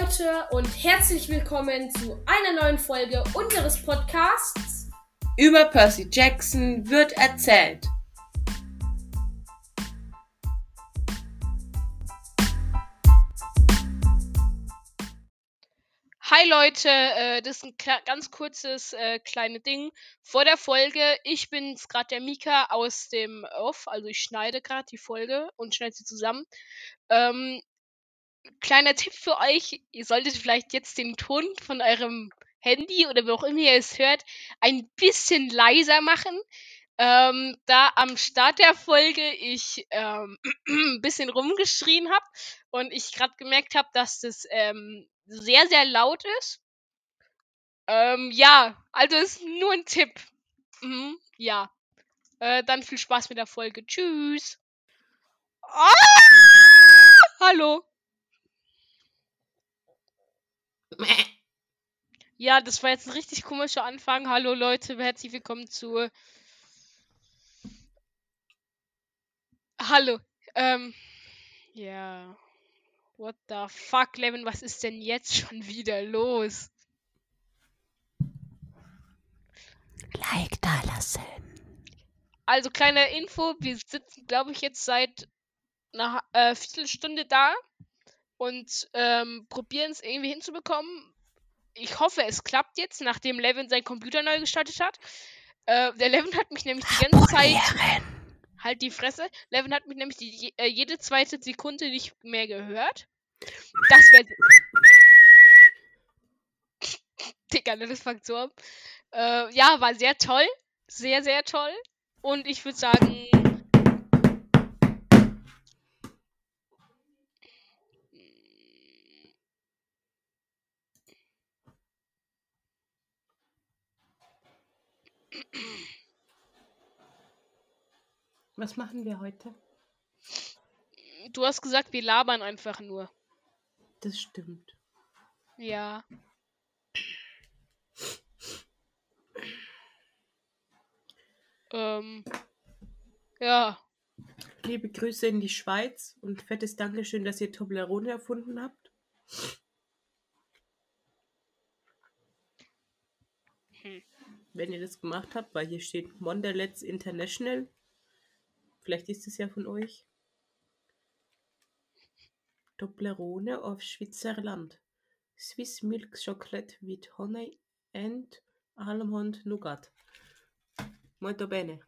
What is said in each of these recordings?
Leute und herzlich willkommen zu einer neuen Folge unseres Podcasts. Über Percy Jackson wird erzählt. Hi Leute, äh, das ist ein ganz kurzes äh, kleine Ding vor der Folge. Ich bin's gerade der Mika aus dem Off, also ich schneide gerade die Folge und schneide sie zusammen. Ähm, kleiner Tipp für euch, ihr solltet vielleicht jetzt den Ton von eurem Handy oder wo auch immer ihr es hört, ein bisschen leiser machen. Ähm, da am Start der Folge ich ähm, ein bisschen rumgeschrien habe und ich gerade gemerkt habe, dass das ähm, sehr, sehr laut ist. Ähm, ja, also ist nur ein Tipp. Mhm, ja. Äh, dann viel Spaß mit der Folge. Tschüss. Ah! Hallo. Ja, das war jetzt ein richtig komischer Anfang. Hallo Leute, herzlich willkommen zu. Hallo. Ähm. Ja. What the fuck, Levin, was ist denn jetzt schon wieder los? Like da lassen. Also, kleine Info, wir sitzen, glaube ich, jetzt seit einer äh, Viertelstunde da und ähm, probieren es irgendwie hinzubekommen. Ich hoffe, es klappt jetzt, nachdem Levin seinen Computer neu gestartet hat. Äh, der Levin hat mich nämlich die ganze Zeit. Halt die Fresse. Levin hat mich nämlich die, äh, jede zweite Sekunde nicht mehr gehört. Das wäre. Digga, das fängt so an. Äh, ja, war sehr toll. Sehr, sehr toll. Und ich würde sagen. Was machen wir heute? Du hast gesagt, wir labern einfach nur. Das stimmt. Ja. Ähm. Ja. Liebe Grüße in die Schweiz und fettes Dankeschön, dass ihr Toblerone erfunden habt. Hm. Wenn ihr das gemacht habt, weil hier steht Mondelez International. Vielleicht ist es ja von euch. Toblerone auf Schweizerland. Swiss Milk Chocolate with Honey and Almond Nougat. Molto bene.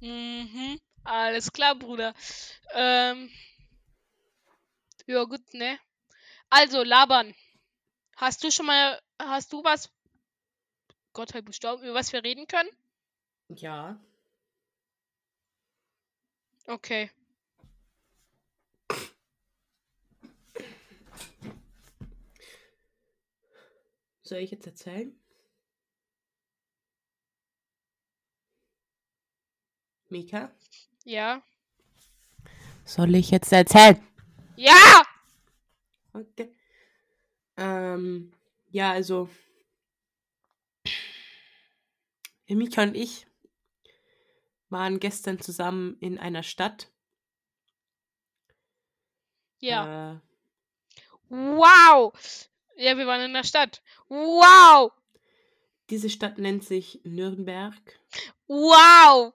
Mhm. Alles klar, Bruder. Ähm. Ja, gut, ne? Also, labern. Hast du schon mal. Hast du was. Gott halt gestorben, über was wir reden können? Ja, Okay. soll ich jetzt erzählen? Mika? Ja. Soll ich jetzt erzählen? Ja! Okay. Ähm, ja, also. Der Mika und ich waren gestern zusammen in einer Stadt. Ja. Äh, Wow! Ja, wir waren in der Stadt. Wow! diese Stadt nennt sich Nürnberg. Wow!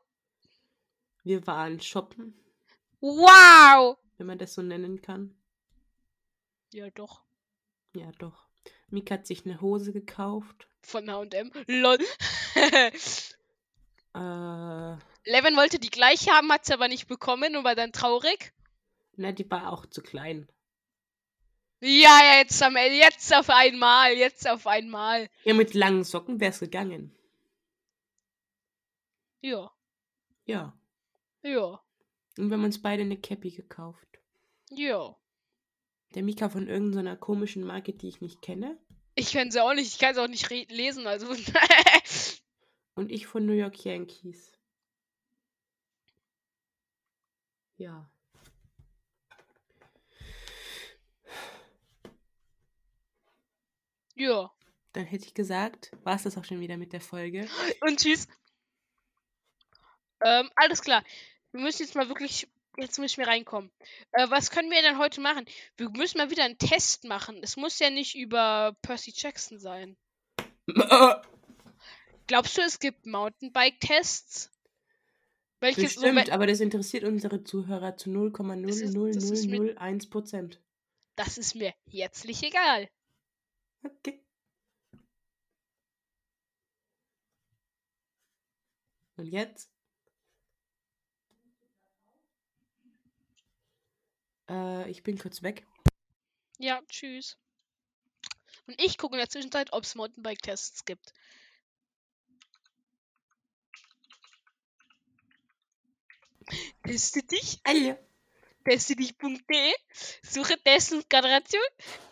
Wir waren shoppen, Wow! wenn man das so nennen kann. Ja, doch. Ja, doch. Mika hat sich eine Hose gekauft. Von HM. Lol. Äh, Levin wollte die gleiche haben, hat sie aber nicht bekommen und war dann traurig. na, die war auch zu klein. Ja, ja, jetzt, am, jetzt auf einmal. Jetzt auf einmal. Ja, mit langen Socken wäre es gegangen. Ja. Ja. Ja. Und wir haben uns beide eine Cappy gekauft. Ja. Der Mika von irgendeiner komischen Marke, die ich nicht kenne. Ich kann sie auch nicht. Ich kann sie auch nicht lesen, also. Und ich von New York Yankees. Ja. ja. Dann hätte ich gesagt, war es das auch schon wieder mit der Folge. Und tschüss. Ähm, alles klar. Wir müssen jetzt mal wirklich Jetzt muss ich mir reinkommen. Äh, was können wir denn heute machen? Wir müssen mal wieder einen Test machen. Es muss ja nicht über Percy Jackson sein. Glaubst du, es gibt Mountainbike-Tests? Welches so, Bestimmt, wel- aber das interessiert unsere Zuhörer zu Das ist- das ist mir- 0,00001 Prozent. das ist mir herzlich egal. Okay. Und jetzt? Äh, ich bin kurz weg. Ja, tschüss. Und ich gucke in der Zwischenzeit, ob es Mountainbike-Tests gibt. Teste dich, Hallo. teste dich.de, suche Testgeneration,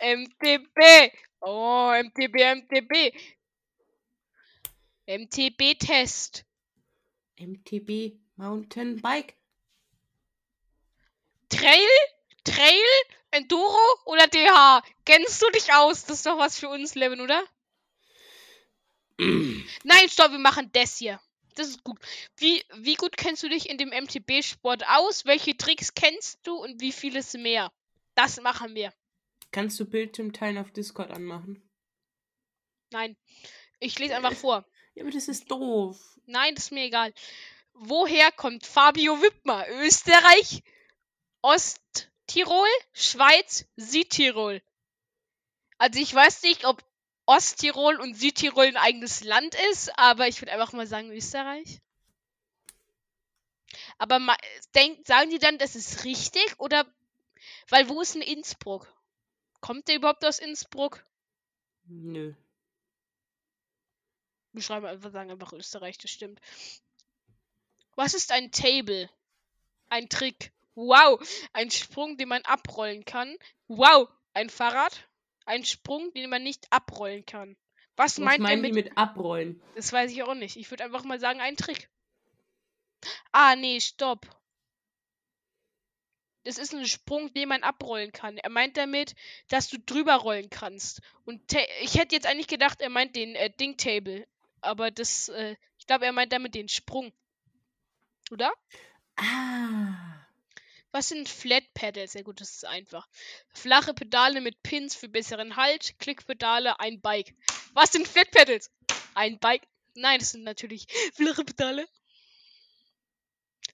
MTB. Oh, MTB, MTB. MTB-Test. MTB Mountainbike. Trail? Trail? Enduro oder DH? Kennst du dich aus? Das ist doch was für uns, Levin, oder? Nein, stopp, wir machen das hier. Das ist gut. Wie, wie gut kennst du dich in dem MTB-Sport aus? Welche Tricks kennst du und wie vieles mehr? Das machen wir. Kannst du Bildschirm teilen auf Discord anmachen? Nein. Ich lese einfach vor. Ja, aber das ist doof. Nein, das ist mir egal. Woher kommt Fabio Wittmer? Österreich, Osttirol, Schweiz, Südtirol. Also ich weiß nicht, ob Osttirol und Südtirol ein eigenes Land ist, aber ich würde einfach mal sagen Österreich. Aber denk, sagen die dann, das ist richtig oder weil wo ist denn Innsbruck? Kommt der überhaupt aus Innsbruck? Nö. Wir schreiben einfach, sagen einfach Österreich, das stimmt. Was ist ein Table? Ein Trick. Wow. Ein Sprung, den man abrollen kann. Wow. Ein Fahrrad. Ein Sprung, den man nicht abrollen kann. Was, Was meint er mit, mit abrollen? Das weiß ich auch nicht. Ich würde einfach mal sagen, ein Trick. Ah, nee, stopp. Das ist ein Sprung, den man abrollen kann. Er meint damit, dass du drüber rollen kannst. Und ich hätte jetzt eigentlich gedacht, er meint den äh, Ding-Table. Aber das, äh, ich glaube, er meint damit den Sprung. Oder? Ah. Was sind Flat Pedals? Ja gut, das ist einfach. Flache Pedale mit Pins für besseren Halt. Klickpedale, ein Bike. Was sind Flat Pedals? Ein Bike. Nein, das sind natürlich flache Pedale.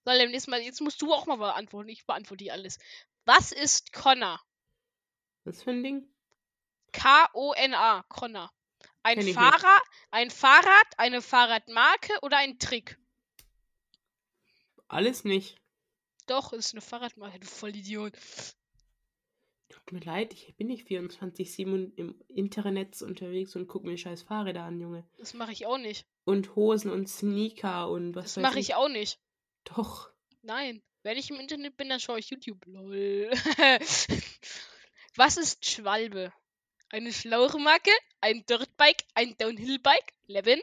So, dann jetzt, mal, jetzt musst du auch mal beantworten. Ich beantworte die alles. Was ist Connor? Was für ein Ding? K-O-N-A. Connor. Ein Kenn. Fahrer, ein Fahrrad, eine Fahrradmarke oder ein Trick? Alles nicht. Doch, ist eine Fahrradmarke, du Vollidiot. Tut mir leid, ich bin nicht 24-7 im Internet unterwegs und gucke mir scheiß Fahrräder an, Junge. Das mache ich auch nicht. Und Hosen und Sneaker und was Das mache ich auch nicht. Doch. Nein. Wenn ich im Internet bin, dann schaue ich YouTube. Lol. Was ist Schwalbe? Eine Schlauchmarke? Ein Dirtbike? Ein Downhillbike? Levin?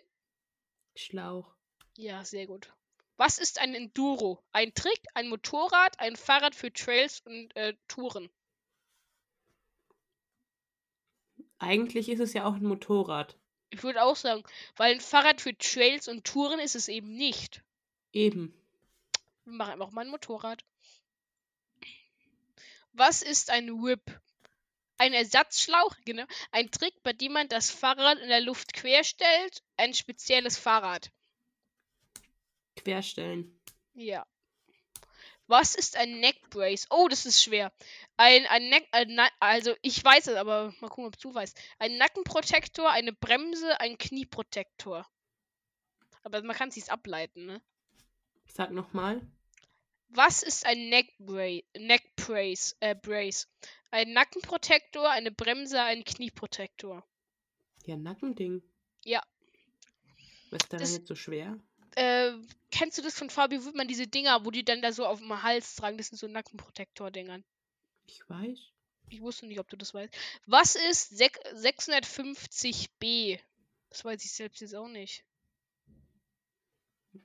Schlauch. Ja, sehr gut. Was ist ein Enduro? Ein Trick, ein Motorrad, ein Fahrrad für Trails und äh, Touren. Eigentlich ist es ja auch ein Motorrad. Ich würde auch sagen, weil ein Fahrrad für Trails und Touren ist es eben nicht. Eben. Wir machen einfach mal ein Motorrad. Was ist ein Whip? Ein Ersatzschlauch, genau. Ein Trick, bei dem man das Fahrrad in der Luft querstellt. Ein spezielles Fahrrad. Querstellen. Ja. Was ist ein Neckbrace? Oh, das ist schwer. Ein, ein Neck, ein, Na- also ich weiß es, aber mal gucken, ob du weißt. Ein Nackenprotektor, eine Bremse, ein Knieprotektor. Aber man kann es sich ableiten, ne? Sag nochmal. Was ist ein Neckbra Neckbrace? Äh, Brace? Ein Nackenprotektor, eine Bremse, ein Knieprotektor. Ja, Nackending. Ja. Was ist daran Das- jetzt so schwer? Äh, kennst du das von Fabio Wittmann, diese Dinger, wo die dann da so auf dem Hals tragen? Das sind so Nackenprotektor-Dingern. Ich weiß. Ich wusste nicht, ob du das weißt. Was ist sek 650b? Das weiß ich selbst jetzt auch nicht.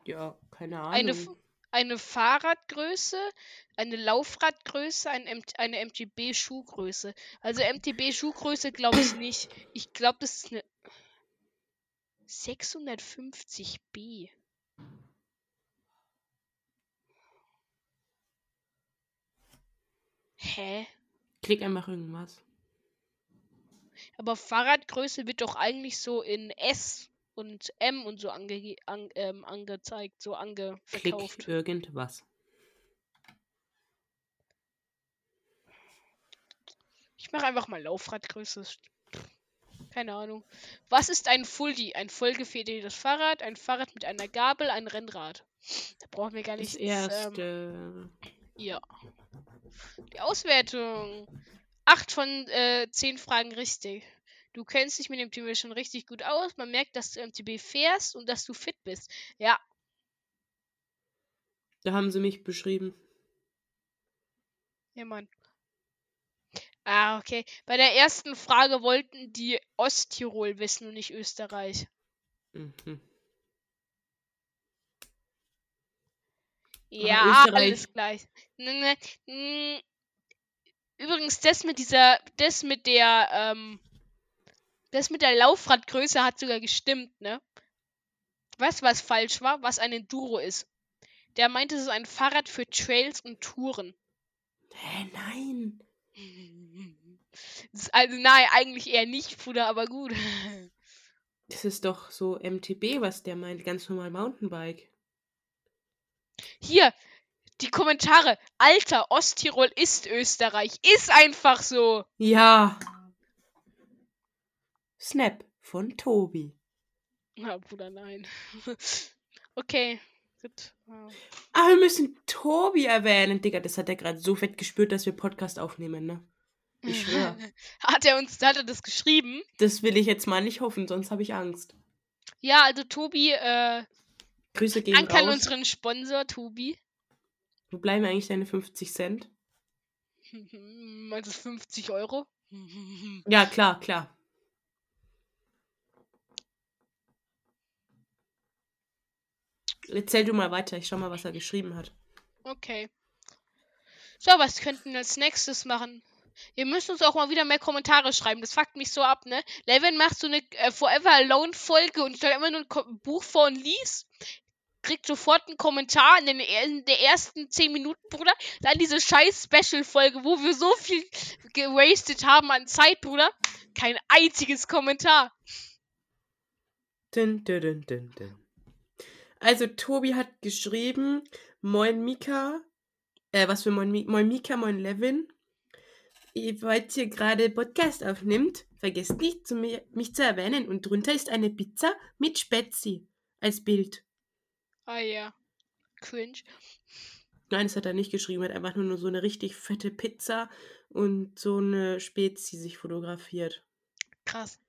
Ja, keine Ahnung. Eine, F- eine Fahrradgröße, eine Laufradgröße, ein M eine MTB-Schuhgröße. Also MTB-Schuhgröße glaube ich nicht. Ich glaube, das ist eine 650b. Hä? Klick einfach irgendwas. Aber Fahrradgröße wird doch eigentlich so in S und M und so ange an, ähm, angezeigt, so ange Klick irgendwas. Ich mache einfach mal Laufradgröße. Keine Ahnung. Was ist ein Fuldi? Ein vollgefedertes Fahrrad, ein Fahrrad mit einer Gabel, ein Rennrad. Da brauchen wir gar Das nicht. Ähm, erste. ja. Die Auswertung. Acht von äh, zehn Fragen richtig. Du kennst dich mit dem MTB schon richtig gut aus. Man merkt, dass du MTB fährst und dass du fit bist. Ja, Da haben sie mich beschrieben. Ja, Mann. Ah, okay. Bei der ersten Frage wollten die Osttirol wissen und nicht Österreich. Mhm. Ja, Österreich- alles gleich. Übrigens, das mit dieser, das mit der, ähm, das mit der Laufradgröße hat sogar gestimmt, ne? Weißt du, was falsch war? Was ein Enduro ist. Der meinte, es ist ein Fahrrad für Trails und Touren. Hä, nein. Also, nein, eigentlich eher nicht, Bruder, aber gut. Das ist doch so MTB, was der meint. Ganz normal Mountainbike. Hier, die Kommentare. Alter, Osttirol ist Österreich. Ist einfach so. Ja. Snap von Tobi. Na, Bruder, nein. okay. Gut. Ja. Aber wir müssen Tobi erwähnen, Digga. Das hat er gerade so fett gespürt, dass wir Podcast aufnehmen, ne? Ich schwör. Hat er uns, hat er das geschrieben? Das will ich jetzt mal nicht hoffen, sonst habe ich Angst. Ja, also Tobi, äh, Grüße gehen danke an unseren Sponsor, Tobi. Wo bleiben eigentlich deine 50 Cent? Meinst du 50 Euro? Ja, klar, klar. Erzähl du mal weiter. Ich schau mal, was er geschrieben hat. Okay. So, was könnten wir als nächstes machen? Ihr müsst uns auch mal wieder mehr Kommentare schreiben. Das fuckt mich so ab, ne? Levin macht so eine äh, Forever Alone Folge und stellt immer nur ein Ko Buch vor und liest. Kriegt sofort einen Kommentar in den, in der ersten 10 Minuten, Bruder. Dann diese scheiß Special-Folge, wo wir so viel gewastet haben an Zeit, Bruder. Kein einziges Kommentar. Dun, dun, dun. Also, Tobi hat geschrieben: Moin Mika. Äh, was für Moin, Moin Mika, Moin Levin. Ihr wollt hier gerade Podcast aufnimmt, vergesst nicht, zu mir, mich zu erwähnen. Und drunter ist eine Pizza mit Spezi als Bild. Ah ja. Cringe. Nein, das hat er nicht geschrieben. Er hat einfach nur so eine richtig fette Pizza und so eine Spezi sich fotografiert. Krass.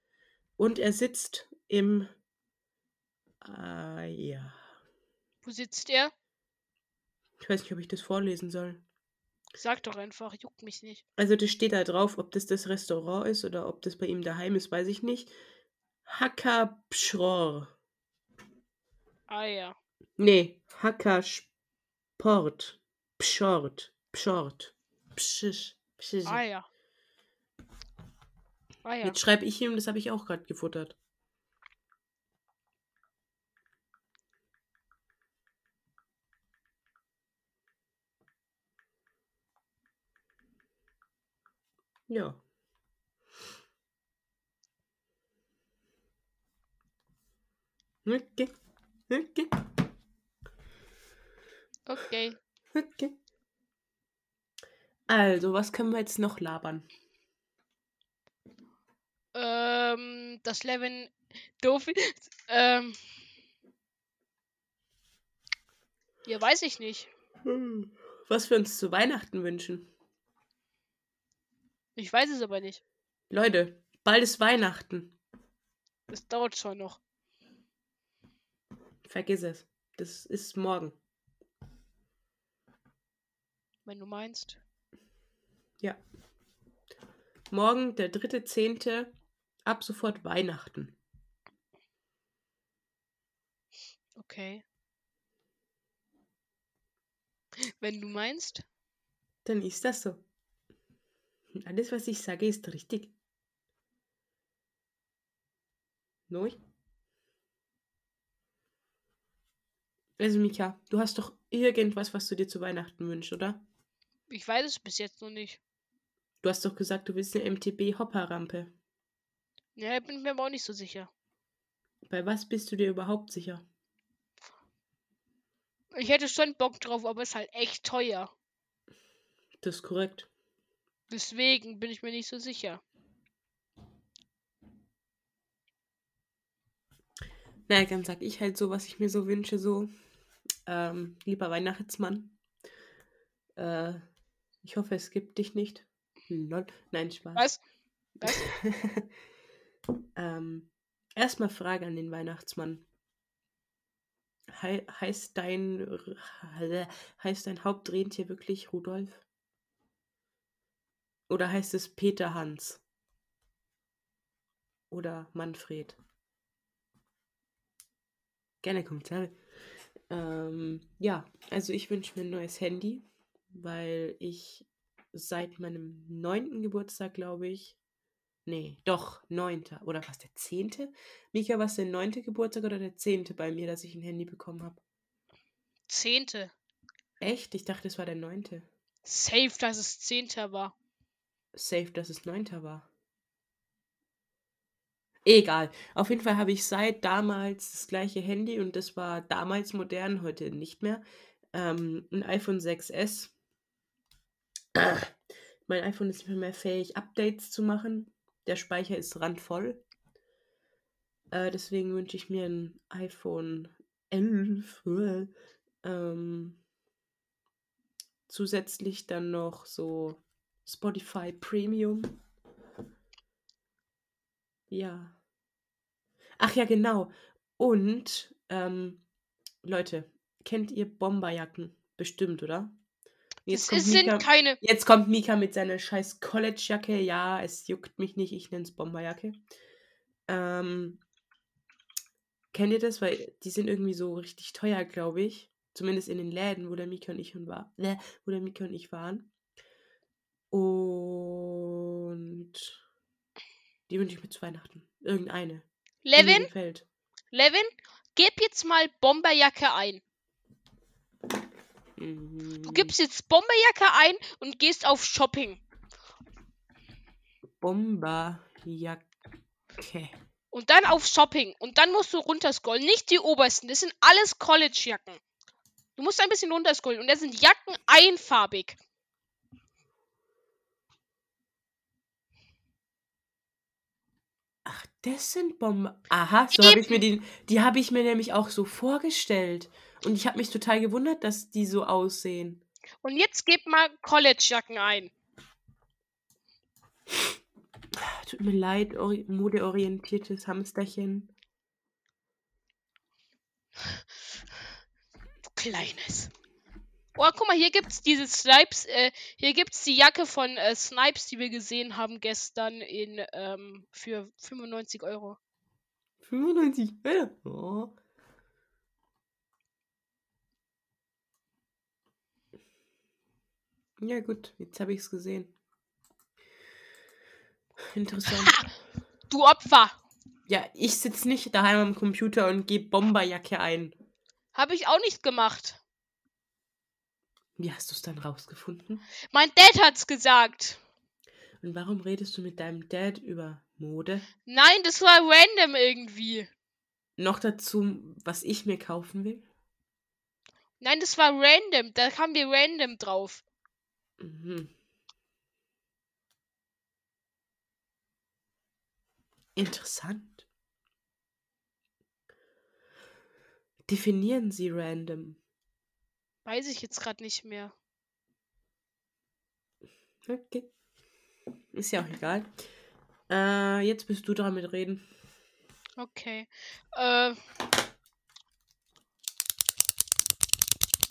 Und er sitzt im. Ah, ja. Wo sitzt er? Ich weiß nicht, ob ich das vorlesen soll. Sag doch einfach, juckt mich nicht. Also, das steht da drauf, ob das das Restaurant ist oder ob das bei ihm daheim ist, weiß ich nicht. Hakapschror. Ah ja. Nee, Hackersport. Pschort. Pschort. Pschisch. Pschisch. Ah ja. Ah ja. Jetzt schreibe ich ihm, das habe ich auch gerade gefuttert. Ja. Okay. Okay. Okay. Okay. Also, was können wir jetzt noch labern? Ähm, das Levin doof ist. Ähm. Ja, weiß ich nicht. Hm. Was wir uns zu Weihnachten wünschen. Ich weiß es aber nicht. Leute, bald ist Weihnachten. Es dauert schon noch. Vergiss es. Das ist morgen. Wenn du meinst. Ja. Morgen, der dritte Zehnte, ab sofort Weihnachten. Okay. Wenn du meinst. Dann ist das so. Alles, was ich sage, ist richtig. Neu? Also, Mika, du hast doch irgendwas, was du dir zu Weihnachten wünschst, oder? Ich weiß es bis jetzt noch nicht. Du hast doch gesagt, du willst eine MTB-Hopper-Rampe. Ja, bin ich mir aber auch nicht so sicher. Bei was bist du dir überhaupt sicher? Ich hätte schon Bock drauf, aber es ist halt echt teuer. Das ist korrekt. Deswegen bin ich mir nicht so sicher. Naja, dann sag ich halt so, was ich mir so wünsche, so. Ähm, lieber Weihnachtsmann. Äh, ich hoffe, es gibt dich nicht. Lol. Nein, Spaß. Was? Was? ähm, erstmal Frage an den Weihnachtsmann. Hei heißt dein heißt dein Hauptrentier wirklich Rudolf? Oder heißt es Peter Hans? Oder Manfred? Gerne Kommentare. Ähm, ja, also ich wünsche mir ein neues Handy, weil ich seit meinem neunten Geburtstag, glaube ich, nee, doch, neunter, oder was, der zehnte? Mika, was der neunte Geburtstag oder der zehnte bei mir, dass ich ein Handy bekommen habe? Zehnte. Echt? Ich dachte, es war der neunte. Safe, dass es zehnter war. Safe, dass es neunter war. Egal. Auf jeden Fall habe ich seit damals das gleiche Handy und das war damals modern, heute nicht mehr. Ähm, ein iPhone 6S. Mein iPhone ist nicht mehr fähig, Updates zu machen. Der Speicher ist randvoll. Äh, deswegen wünsche ich mir ein iPhone 11. Ähm, zusätzlich dann noch so Spotify Premium. Ja. Ach ja, genau. Und, ähm, Leute, kennt ihr Bomberjacken? Bestimmt, oder? Jetzt es sind Mika, keine. Jetzt kommt Mika mit seiner scheiß College-Jacke. Ja, es juckt mich nicht, ich nenne es Bomberjacke. Ähm, kennt ihr das? Weil die sind irgendwie so richtig teuer, glaube ich. Zumindest in den Läden, wo der Mika und ich war, äh, wo der Mika und ich waren. Und die wünsche ich mir zu Weihnachten. Irgendeine. Levin? Levin, gib jetzt mal Bomberjacke ein. Du Mhm. gibst jetzt Bomberjacke ein und gehst auf Shopping. Bomberjacke. Und dann auf Shopping. Und dann musst du runterscrollen. Nicht die obersten. Das sind alles College-Jacken. Du musst ein bisschen runterscrollen. Und da sind Jacken einfarbig. Ach, das sind Bomben. Aha, so habe ich mir die. Die habe ich mir nämlich auch so vorgestellt. Und ich habe mich total gewundert, dass die so aussehen. Und jetzt gib mal College-Jacken ein. Tut mir leid, ori modeorientiertes Hamsterchen. Du Kleines. Oh, guck mal, hier gibt's diese Snipes. Äh, hier gibt's die Jacke von äh, Snipes, die wir gesehen haben gestern in ähm, für 95 Euro. 95 Euro? Ja gut, jetzt habe ich es gesehen. Interessant. Du Opfer! Ja, ich sitze nicht daheim am Computer und gebe Bomberjacke ein. Habe ich auch nicht gemacht. Wie hast du es dann rausgefunden? Mein Dad hat's gesagt. Und warum redest du mit deinem Dad über Mode? Nein, das war random irgendwie. Noch dazu, was ich mir kaufen will? Nein, das war random. Da kamen wir random drauf. Mhm. Interessant. Definieren Sie random. Weiß ich jetzt gerade nicht mehr. Okay. Ist ja auch egal. Äh, jetzt bist du dran mit reden. Okay. Äh.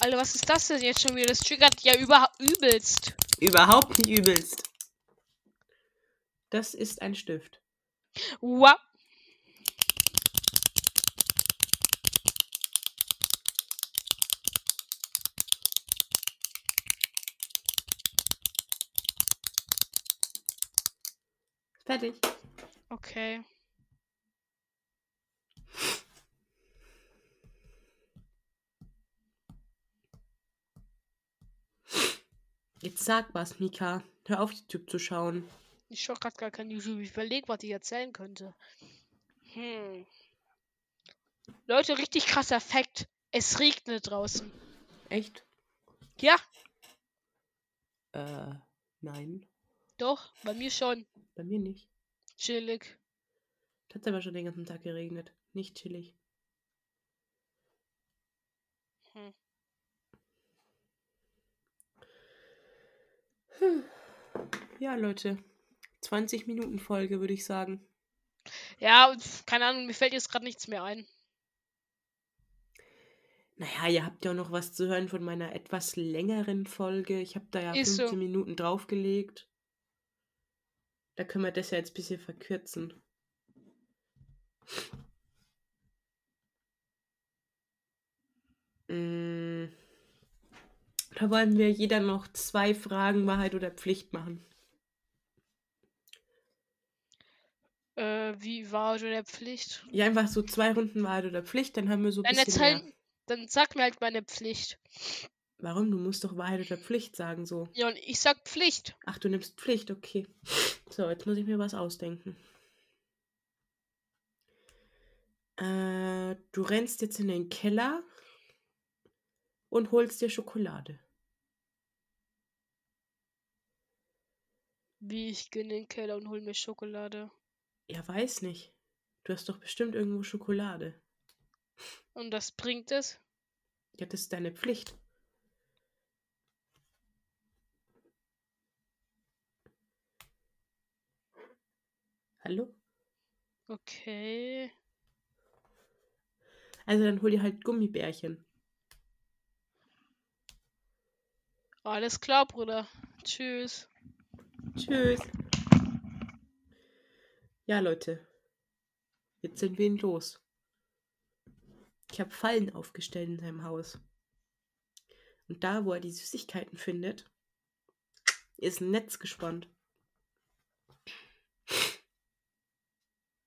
Alter, was ist das denn jetzt schon wieder? Das triggert ja über übelst. Überhaupt nicht übelst. Das ist ein Stift. Wow. Fertig. Okay. Jetzt sag was, Mika. Hör auf, YouTube zu schauen. Ich schaue gerade gar kein YouTube. Ich überlege, was ich erzählen könnte. Hm. Leute, richtig krasser Fakt. Es regnet draußen. Echt? Ja, Äh, nein. doch, bei mir schon. Bei mir nicht. Chillig. Hat aber schon den ganzen Tag geregnet. Nicht chillig. Ja, Leute. 20 Minuten Folge, würde ich sagen. Ja, keine Ahnung, mir fällt jetzt gerade nichts mehr ein. Naja, ihr habt ja auch noch was zu hören von meiner etwas längeren Folge. Ich habe da ja Ist so. 15 Minuten draufgelegt. Da können wir das ja jetzt ein bisschen verkürzen. Mm. Da wollen wir jeder noch zwei Fragen, Wahrheit oder Pflicht machen. Äh, wie war so der Pflicht? Ja, einfach so zwei Runden Wahrheit oder Pflicht, dann haben wir so ein Dann bisschen mehr. dann sag mir halt meine Pflicht. Warum? Du musst doch Wahrheit oder Pflicht sagen, so. Ja, und ich sag Pflicht. Ach, du nimmst Pflicht, okay. So, jetzt muss ich mir was ausdenken. Äh, du rennst jetzt in den Keller und holst dir Schokolade. Wie ich gehe in den Keller und hol mir Schokolade. Ja, weiß nicht. Du hast doch bestimmt irgendwo Schokolade. Und das bringt es? Ja, das ist deine Pflicht. Hallo? Okay. Also dann hol dir halt Gummibärchen. Alles klar, Bruder. Tschüss. Tschüss. Ja, Leute. Jetzt sind wir ihn los. Ich habe Fallen aufgestellt in seinem Haus. Und da, wo er die Süßigkeiten findet, ist ein Netz gespannt.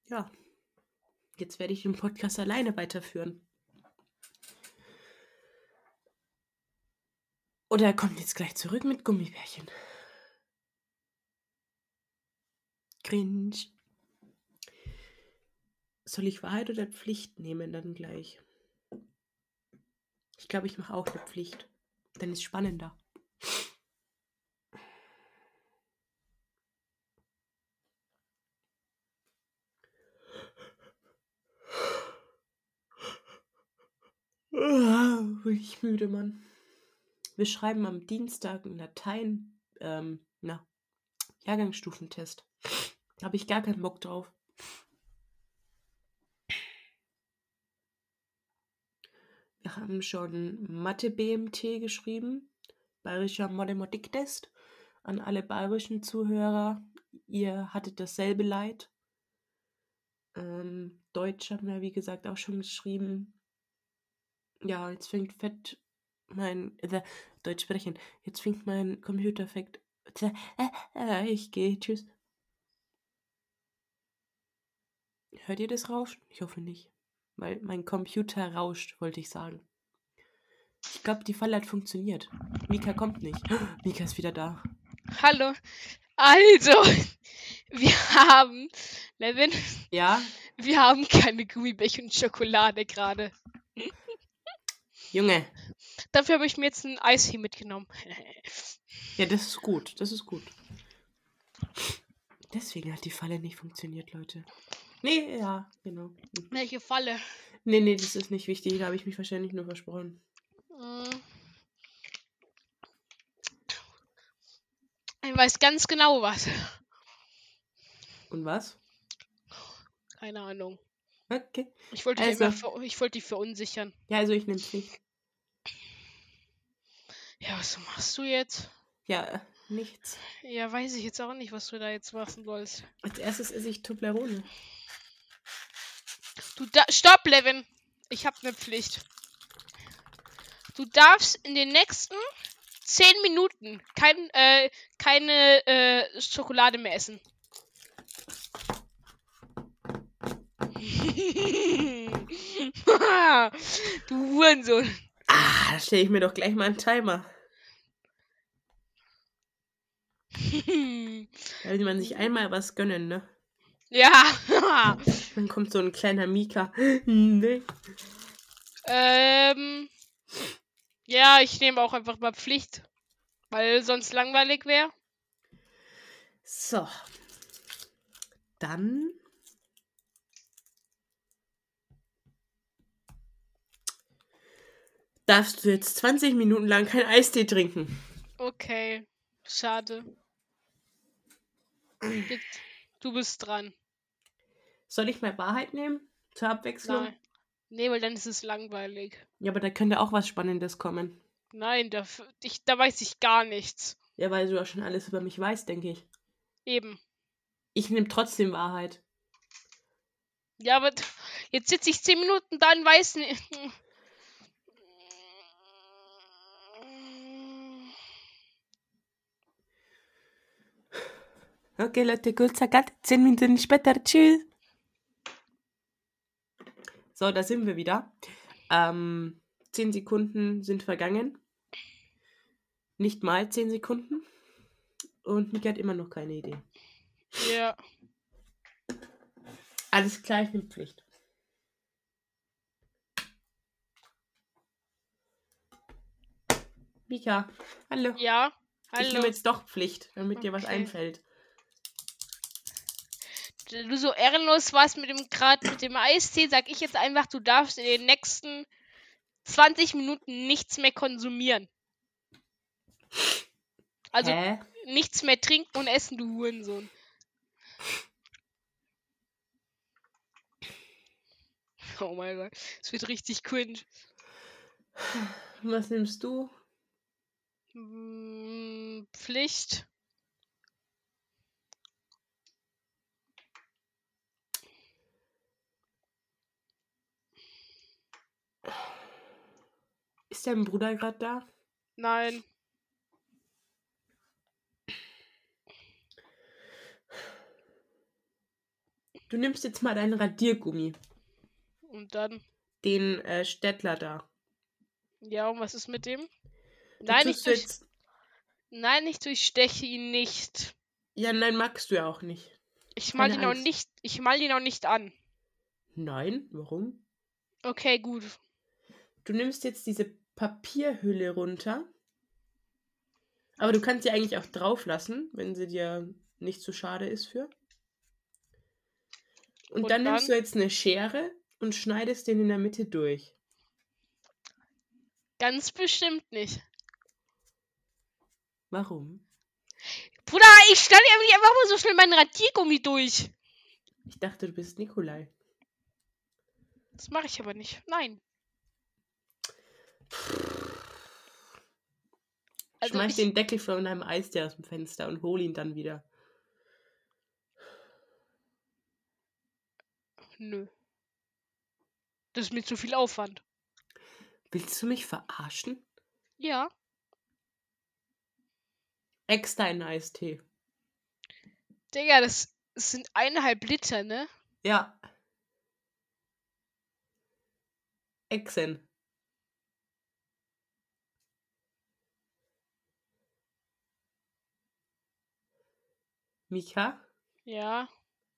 Ja. Jetzt werde ich den Podcast alleine weiterführen. Oder er kommt jetzt gleich zurück mit Gummibärchen. Cringe. Soll ich Wahrheit oder Pflicht nehmen dann gleich? Ich glaube, ich mache auch eine Pflicht. Dann ist spannender. Ah, ich müde, Mann. Wir schreiben am Dienstag einen Latein, ähm, na, Jahrgangsstufentest. Habe ich gar keinen Bock drauf. Wir haben schon Mathe-BMT geschrieben, Bayerischer Mathematiktest. An alle bayerischen Zuhörer, ihr hattet dasselbe Leid. Ähm, Deutsch haben wir, wie gesagt, auch schon geschrieben. Ja, jetzt fängt fett mein, äh, Deutsch sprechen, jetzt fängt mein Computer fett, äh, äh, ich gehe, tschüss. Hört ihr das Rauschen? Ich hoffe nicht. Weil mein Computer rauscht, wollte ich sagen. Ich glaube, die Falle hat funktioniert. Mika kommt nicht. Mika ist wieder da. Hallo. Also, wir haben, Levin, Ja? wir haben keine Gummibärchen und Schokolade gerade. Junge. Dafür habe ich mir jetzt ein Eis hier mitgenommen. Ja, das ist gut. Das ist gut. Deswegen hat die Falle nicht funktioniert, Leute. Nee, ja, genau. Welche Falle? Nee, nee, das ist nicht wichtig. Da habe ich mich wahrscheinlich nur versprochen. Hm. Ich weiß ganz genau was. Und was? Keine Ahnung. Okay. Ich wollte, Also. immer ver ich wollte die verunsichern. Ja, also ich nehme es nicht. Ja, was machst du jetzt? Ja, nichts. Ja, weiß ich jetzt auch nicht, was du da jetzt machen sollst. Als erstes esse ich Toblerone. Du da Stopp, Levin! Ich habe eine Pflicht. Du darfst in den nächsten 10 Minuten kein, äh, keine äh, Schokolade mehr essen. du Hurensohn. Ah, da stelle ich mir doch gleich mal einen Timer. Da will man sich einmal was gönnen, ne? ja. Dann kommt so ein kleiner Mika. nee. ähm. Ja, ich nehme auch einfach mal Pflicht. Weil sonst langweilig wäre. So. Dann. Darfst du jetzt 20 Minuten lang kein Eistee trinken? Okay. Schade. Du bist dran. Soll ich mal Wahrheit nehmen? Zur Abwechslung? Nein. Nee, weil dann ist es langweilig. Ja, aber da könnte auch was Spannendes kommen. Nein, da, ich, da weiß ich gar nichts. Ja, weil du ja schon alles über mich weißt, denke ich. Eben. Ich nehme trotzdem Wahrheit. Ja, aber jetzt sitze ich 10 Minuten da und weiß nicht. Okay, Leute, kurzer Cut. Zehn Minuten später. Tschüss. So, da sind wir wieder. Ähm, zehn Sekunden sind vergangen. Nicht mal zehn Sekunden. Und Mika hat immer noch keine Idee. Ja. Alles klar, ich nehme Pflicht. Mika, hallo. Ja. Ich nehme Hallo. jetzt doch Pflicht, damit dir was Okay. einfällt. Du so ehrenlos warst mit dem gerade mit dem Eistee, sag ich jetzt einfach, du darfst in den nächsten 20 Minuten nichts mehr konsumieren. Also Hä? nichts mehr trinken und essen, du Hurensohn. Oh mein Gott, es wird richtig cringe. Was nimmst du? Hm, Pflicht. Ist dein Bruder gerade da? Nein. Du nimmst jetzt mal deinen Radiergummi. Und dann. Den äh, Städtler da. Ja, und was ist mit dem? Nein, ich durch, jetzt... nein, ich durchsteche ihn nicht. Ja, nein, magst du ja auch nicht. Ich mal Keine ihn auch nicht. Ich mal ihn auch nicht an. Nein, warum? Okay, gut. Du nimmst jetzt diese Papierhülle runter. Aber du kannst sie eigentlich auch drauf lassen, wenn sie dir nicht zu schade ist für. Und, Und dann, nimmst dann? du jetzt eine Schere und schneidest den in der Mitte durch. Ganz bestimmt nicht. Warum? Bruder, ich schneide nicht einfach mal so schnell meinen Radiergummi durch. Ich dachte, du bist Nikolai. Das mache ich aber nicht. Nein. Also Schmeiß ich, den Deckel von deinem Eistee aus dem Fenster und hol ihn dann wieder. Nö. Das ist mir zu viel Aufwand. Willst du mich verarschen? Ja. Extra in Eistee. Digga, das sind eineinhalb Liter, ne? Ja. Exen. Mika, Ja.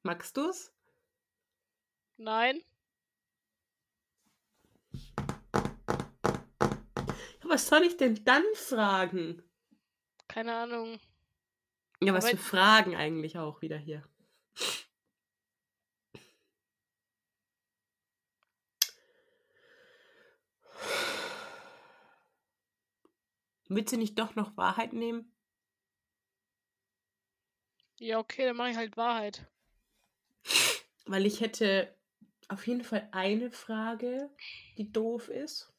magst du's? Nein. Ja, was soll ich denn dann fragen? Keine Ahnung. Ja, was Aber- für Fragen eigentlich auch wieder hier. Willst du nicht doch noch Wahrheit nehmen? Ja, okay, dann mache ich halt Wahrheit. Weil ich hätte auf jeden Fall eine Frage, die doof ist.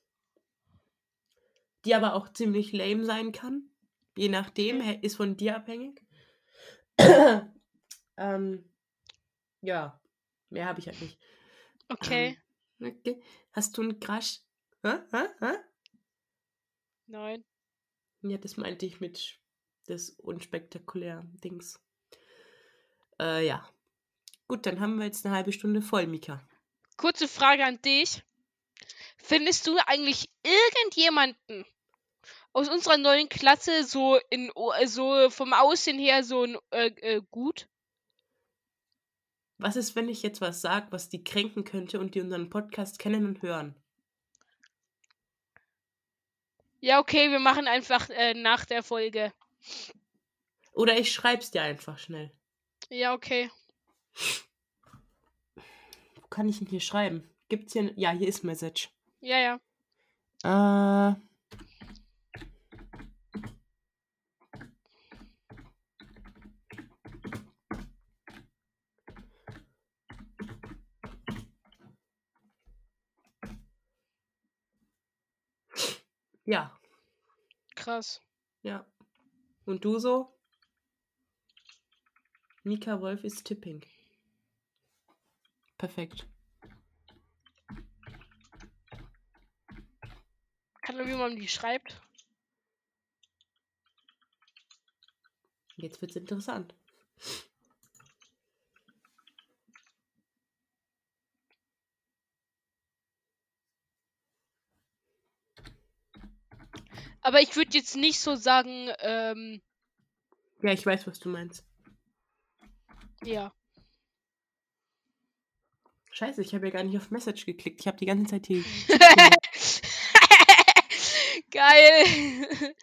Die aber auch ziemlich lame sein kann. Je nachdem, hä- ist von dir abhängig. ähm, ja, mehr habe ich halt nicht. Okay. Okay. Hast du einen Crush? Hä? Hä? Hä? Nein. Ja, das meinte ich mit das unspektakulär Dings. Äh, ja. Gut, dann haben wir jetzt eine halbe Stunde voll, Mika. Kurze Frage an dich. Findest du eigentlich irgendjemanden aus unserer neuen Klasse so in äh, so vom Aussehen her so ein, äh, äh, gut? Was ist, wenn ich jetzt was sage, was die kränken könnte und die unseren Podcast kennen und hören? Ja, okay, wir machen einfach äh, nach der Folge. Oder ich schreib's dir einfach schnell. Ja, okay. Wo kann ich denn hier schreiben? Gibt's hier. Ja, hier ist Message. Ja, ja. Äh. Ja, Krass. ja. Und du so? Mika Wolf ist tipping. Perfekt. Kann man, wie man die schreibt? Jetzt wird's interessant. Aber ich würde jetzt nicht so sagen, ähm, Ja, ich weiß, was du meinst. Ja. Scheiße, ich habe ja gar nicht auf Message geklickt. Ich habe die ganze Zeit hier. Geil.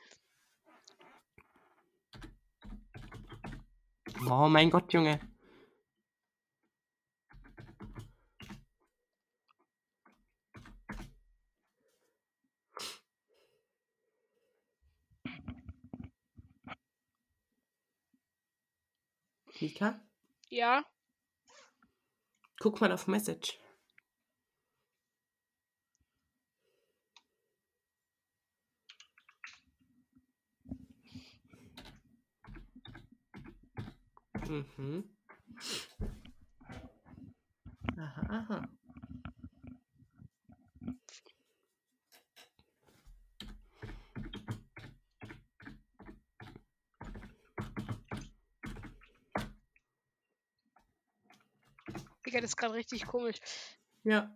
Oh mein Gott, Junge. Mika, ja. guck mal auf Message. Mhm. Aha, aha. Digga, das ist gerade richtig komisch. Ja.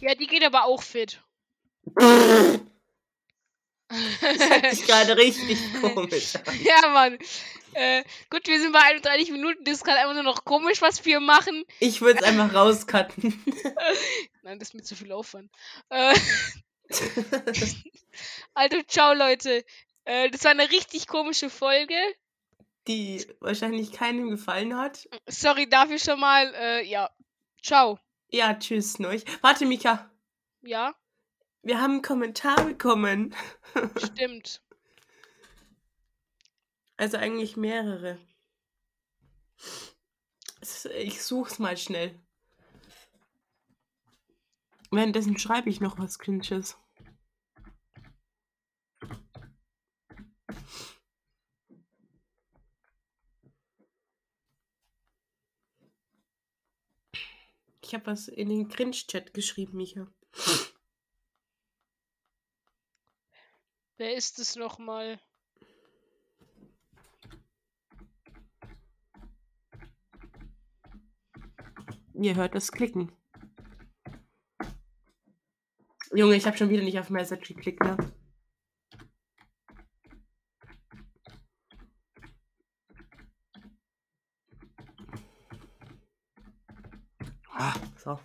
Ja, die geht aber auch fit. Das sich gerade richtig komisch an. ja, Mann. Äh, gut, wir sind bei 31 Minuten. Das ist gerade einfach nur noch komisch, was wir machen. Ich würde es einfach rauscutten. Nein, das ist mir zu viel Aufwand. Äh, also, ciao, Leute. Äh, das war eine richtig komische Folge. Die wahrscheinlich keinem gefallen hat. Sorry dafür schon mal. Äh, ja. Ciao. Ja, tschüss, Neuch. Warte, Mika. Ja, Wir haben einen Kommentar bekommen. stimmt. Also eigentlich mehrere. Ich such's mal schnell. Währenddessen schreibe ich noch was Cringes. Ich habe was in den Cringe-Chat geschrieben, Micha. Wer ist es nochmal? Ihr hört das Klicken. Junge, ich habe schon wieder nicht auf Message geklickt, ne? Ah, so.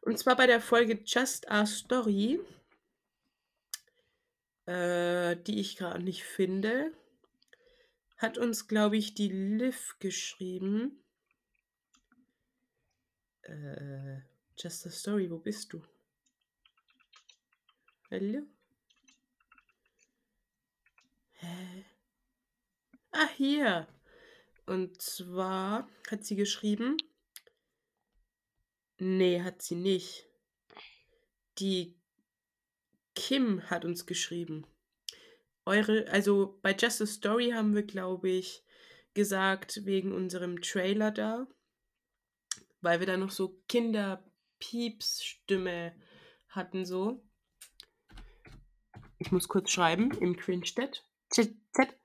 Und zwar bei der Folge Just Our Story, äh, die ich gerade nicht finde, hat uns, glaube ich, die Liv geschrieben. Äh, Just a Story, wo bist du? Hallo? Hä? Ah, hier. Und zwar hat sie geschrieben. Nee, hat sie nicht. Die Kim hat uns geschrieben. Eure, also bei Just a Story haben wir, glaube ich, gesagt, wegen unserem Trailer da, weil wir da noch so Kinder-Pieps-Stimme hatten, so. Ich muss kurz schreiben im Cringe-Chat. Chat. Chat.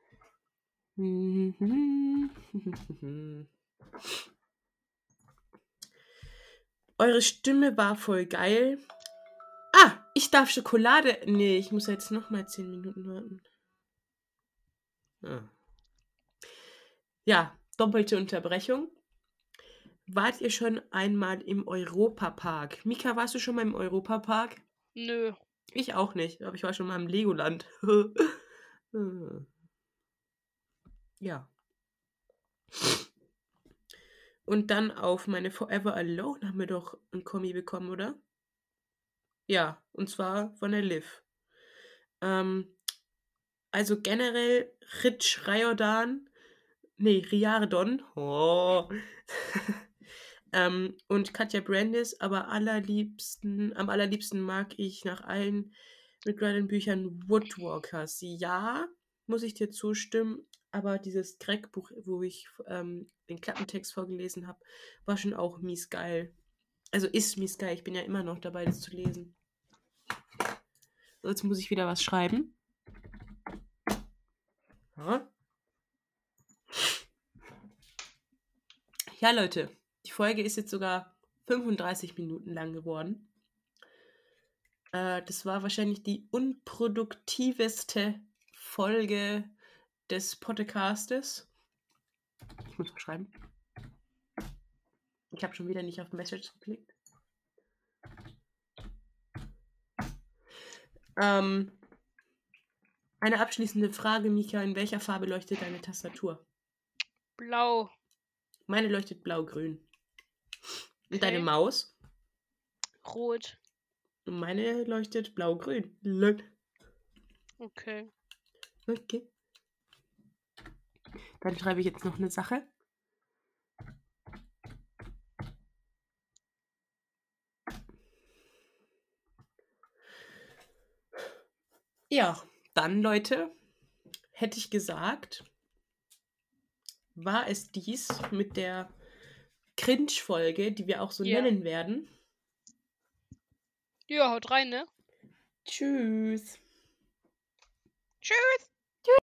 Eure Stimme war voll geil. Ah, ich darf Schokolade. Nee, ich muss jetzt noch mal 10 Minuten warten. Ah. Ja, doppelte Unterbrechung. Wart ihr schon einmal im Europapark? Mika, warst du schon mal im Europapark? Nö. Ich auch nicht, aber ich war schon mal im Legoland. Ja. Und dann auf meine Forever Alone haben wir doch ein Kommi bekommen, oder? Ja, und zwar von der Liv. Ähm, also generell Rich Rayodan, nee, Riardon, oh. ähm, und Katja Brandis, aber allerliebsten, am allerliebsten mag ich nach allen McGraden Büchern Woodwalkers. Ja, muss ich dir zustimmen, aber dieses Crack-Buch, wo ich ähm, den Klappentext vorgelesen habe, war schon auch mies geil. Also ist mies geil. Ich bin ja immer noch dabei, das zu lesen. So, jetzt muss ich wieder was schreiben. Ja. ja, Leute, die Folge ist jetzt sogar 35 Minuten lang geworden. Äh, das war wahrscheinlich die unproduktiveste Folge des Podcastes. Ich muss schreiben. Ich habe schon wieder nicht auf Message geklickt. Ähm, eine abschließende Frage, Mika. In welcher Farbe leuchtet deine Tastatur? Blau. Meine leuchtet blau-grün. Und Okay. deine Maus? Rot. Und meine leuchtet blau-grün. Okay. Okay. Dann schreibe ich jetzt noch eine Sache. Ja, dann Leute, hätte ich gesagt, war es dies mit der Cringe-Folge, die wir auch so Ja. nennen werden. Ja, haut rein, ne? Tschüss. Tschüss.